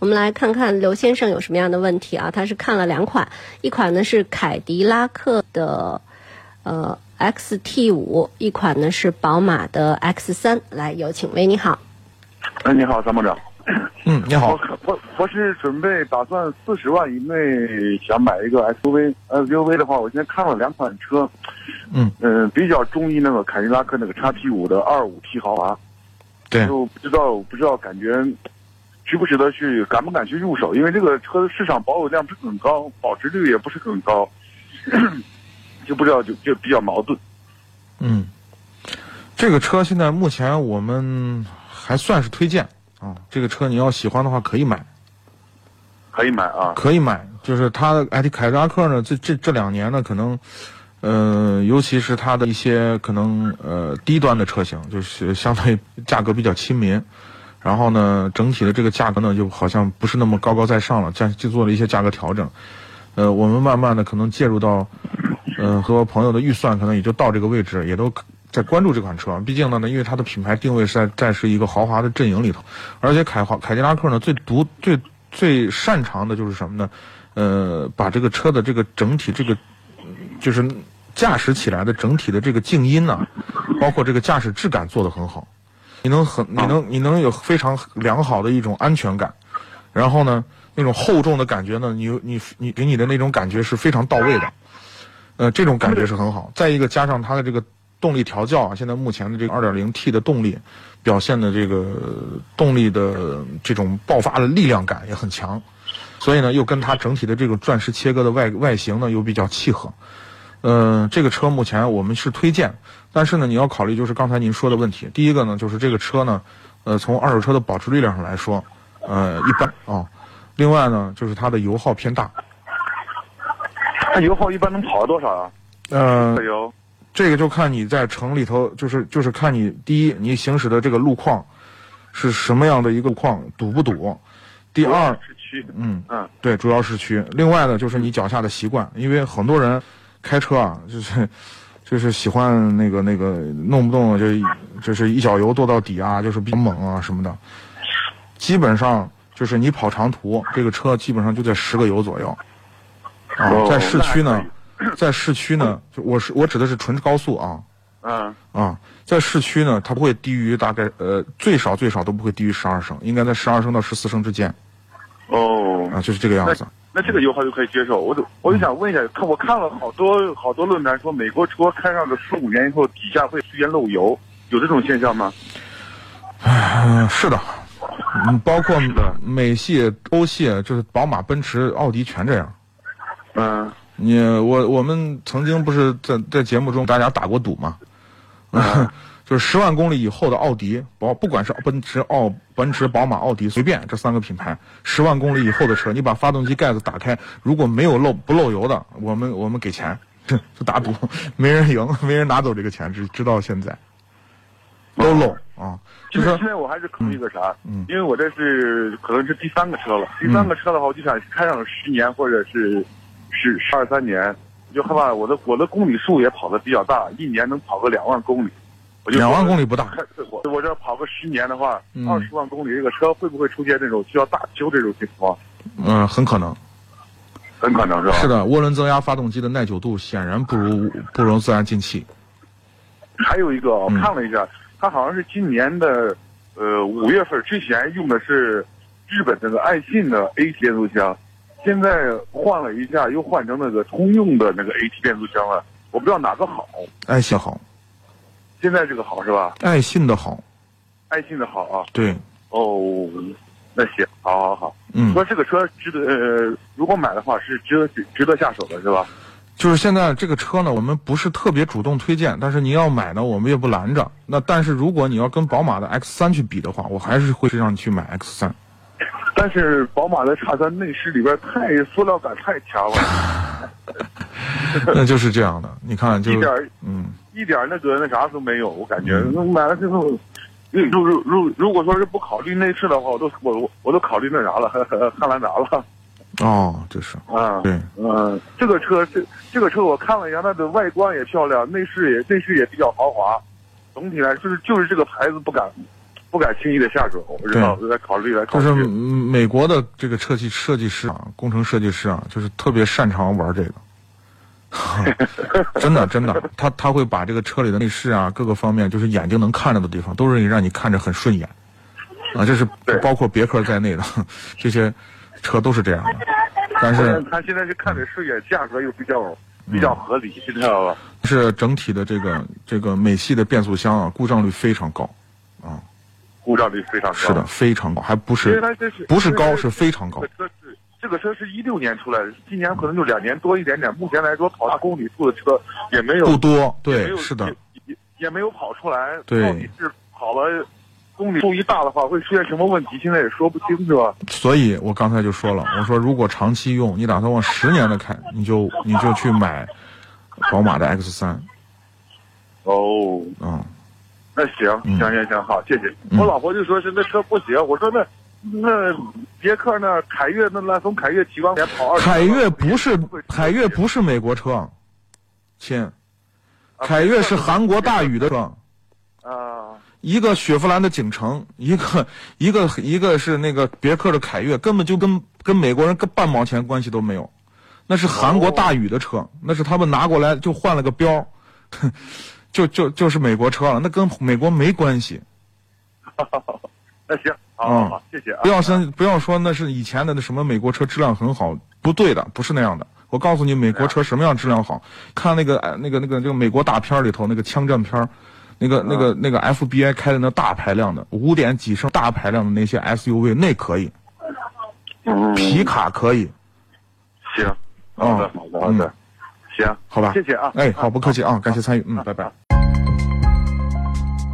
我们来看看刘先生有什么样的问题啊？他是看了两款，一款呢是凯迪拉克的呃 XT 五，一款呢是宝马的 X 三。来，有请，喂，你好。哎，你好，参谋长。嗯，你好。我我我是准备打算四十万以内想买一个 SUV，SUV 的话，我现在看了两款车，嗯嗯、比较中意那个凯迪拉克那个 XT 五的二五 T 豪华，对，就不知道不知道感觉值不值得去，敢不敢去入手？因为这个车市场保有量不是很高，保值率也不是很高，就不知道就就比较矛盾。嗯，这个车现在目前我们还算是推荐啊。这个车你要喜欢的话可以买，可以买啊，可以买。就是它的哎，凯迪拉克呢，这这这两年呢，可能，呃，尤其是它的一些可能呃低端的车型，就是相对价格比较亲民。然后呢，整体的这个价格呢，就好像不是那么高高在上了，这样就做了一些价格调整。呃，我们慢慢的可能介入到，呃，和朋友的预算可能也就到这个位置，也都在关注这款车。毕竟呢，因为它的品牌定位是在在是一个豪华的阵营里头，而且凯华凯迪拉克呢最独最最擅长的就是什么呢？呃，把这个车的这个整体这个就是驾驶起来的整体的这个静音呐、包括这个驾驶质感做得很好。你能很你能你能有非常良好的一种安全感，然后呢，那种厚重的感觉呢，你你你给你的那种感觉是非常到位的，呃，这种感觉是很好。再一个加上它的这个动力调教啊，现在目前的这个 2.0T 的动力表现的这个动力的这种爆发的力量感也很强，所以呢，又跟它整体的这个钻石切割的外外形呢又比较契合。嗯、这个车目前我们是推荐，但是呢，你要考虑就是刚才您说的问题。第一个呢，就是这个车呢，呃，从二手车的保值率上来说，呃，一般啊、另外呢，就是它的油耗偏大。它油耗一般能跑多少啊？呃这，油这个就看你在城里头，就是就是看你第一，你行驶的这个路况是什么样的一个路况，堵不堵？第二，市区，嗯，嗯，对，主要市区。另外呢，就是你脚下的习惯，因为很多人开车啊，就是 就是喜欢那个那个，弄不动就就是一脚油跺到底啊，就是比较猛啊什么的。基本上就是你跑长途，这个车基本上就在十个油左右。啊，哦在市区呢，在市区呢，就我是我指的是纯高速啊嗯，啊，在市区呢，它不会低于大概呃最少最少都不会低于十二升，应该在十二升到十四升之间哦，啊，就是这个样子。那这个油耗就可以接受。我就我就想问一下，看我看了好多好多论坛说，美国车开上个四五年以后，底下会出现漏油，有这种现象吗？嗯，是的，嗯，包括美系、欧系，就是宝马、奔驰、奥迪全这样。嗯，你我我们曾经不是在在节目中大家打过赌吗？就是十万公里以后的奥迪，宝不管是奔驰、奥奔驰、宝马、奥迪，随便这三个品牌，十万公里以后的车，你把发动机盖子打开，如果没有漏不漏油的，我们我们给钱，就打赌，没人赢，没人拿走这个钱，直直到现在都漏啊，就是现在我还是考虑一个啥？嗯因为我这是可能是第三个车了，第三个车的话，我就想开上十年或者是是十二三年，我就害怕我的我的公里数也跑的比较大，一年能跑个两万公里。我就两万公里不大，开 我我这跑个十年的话嗯，二十万公里这个车会不会出现这种需要大修这种情况？嗯，很可能。很可能是吧？是的，涡轮增压发动机的耐久度显然不如不如自然进气。还有一个，我嗯看了一下，它好像是今年的呃五月份之前用的是日本那个爱信的 AT 变速箱，现在换了一下，又换成那个通用的那个 AT 变速箱了，我不知道哪个好。爱信好，现在这个好是吧？爱信的好，爱信的好啊。对，哦，那行，好好好。嗯，说这个车值得，呃，如果买的话是值得值得下手的是吧？就是现在这个车呢，我们不是特别主动推荐，但是您要买呢，我们也不拦着。那但是如果你要跟宝马的 X 三去比的话，我还是会让你去买 X 三。但是宝马的 X 三内饰里边太塑料感太强了，那就是这样的。你看，就一点嗯，一点那个那啥都没有，我感觉买了之后，如如如如果说是不考虑内饰的话，我都我我我都考虑那啥了，汉兰达了。哦，这是啊，对，嗯，这个车这这个车我看了一下，它的外观也漂亮，内饰也内饰也比较豪华，总体来就是就是这个牌子不敢不敢轻易的下手，我知道我在考虑来考虑。就是美国的这个设计设计师啊，工程设计师啊，就是特别擅长玩这个。真的，真的，他他会把这个车里的内饰啊，各个方面，就是眼睛能看着的地方，都是让你看着很顺眼，啊，这是包括别克在内的 这些车都是这样的。但是他现在是看着顺眼，价格又比较比较合理，知道吧？是整体的这个这个美系的变速箱啊，故障率非常高，啊，故障率非常高，是的，非常高，还不是不是高，是非常高。这个车是一六年出来的，今年可能就两年多一点点。目前来说，跑大公里数的车也没有不多，对，是的，也也没有跑出来。对，到底是跑了公里数一大的话，会出现什么问题？现在也说不清，是吧？所以我刚才就说了，我说如果长期用，你打算往十年的开，你就你就去买宝马的 X 三。哦，嗯，那行行行行，好，谢谢。我老婆就说是那车不行，我说那。那别克那凯越那蓝风凯越几万块钱跑二凯越不是凯越不是美国车，亲，凯越是韩国大宇的车，啊，一个雪佛兰的景程，一个一个一个是那个别克的凯越，根本就跟跟美国人跟半毛钱关系都没有，那是韩国大宇的车，那是他们拿过来就换了个标，就就就是美国车了，那跟美国没关系。那行。好，谢谢啊！不要生不要说那是以前的那什么美国车质量很好，不对的，不是那样的。我告诉你，美国车什么样质量好？看那个那个那个这个美国大片里头那个枪战片那个那个那个 FBI 开的那大排量的五点几升大排量的那些 SUV 那可以，皮卡可以。行，好的好的好的，行，好吧，谢谢啊！哎，好，不客气啊，感谢参与，嗯，拜拜。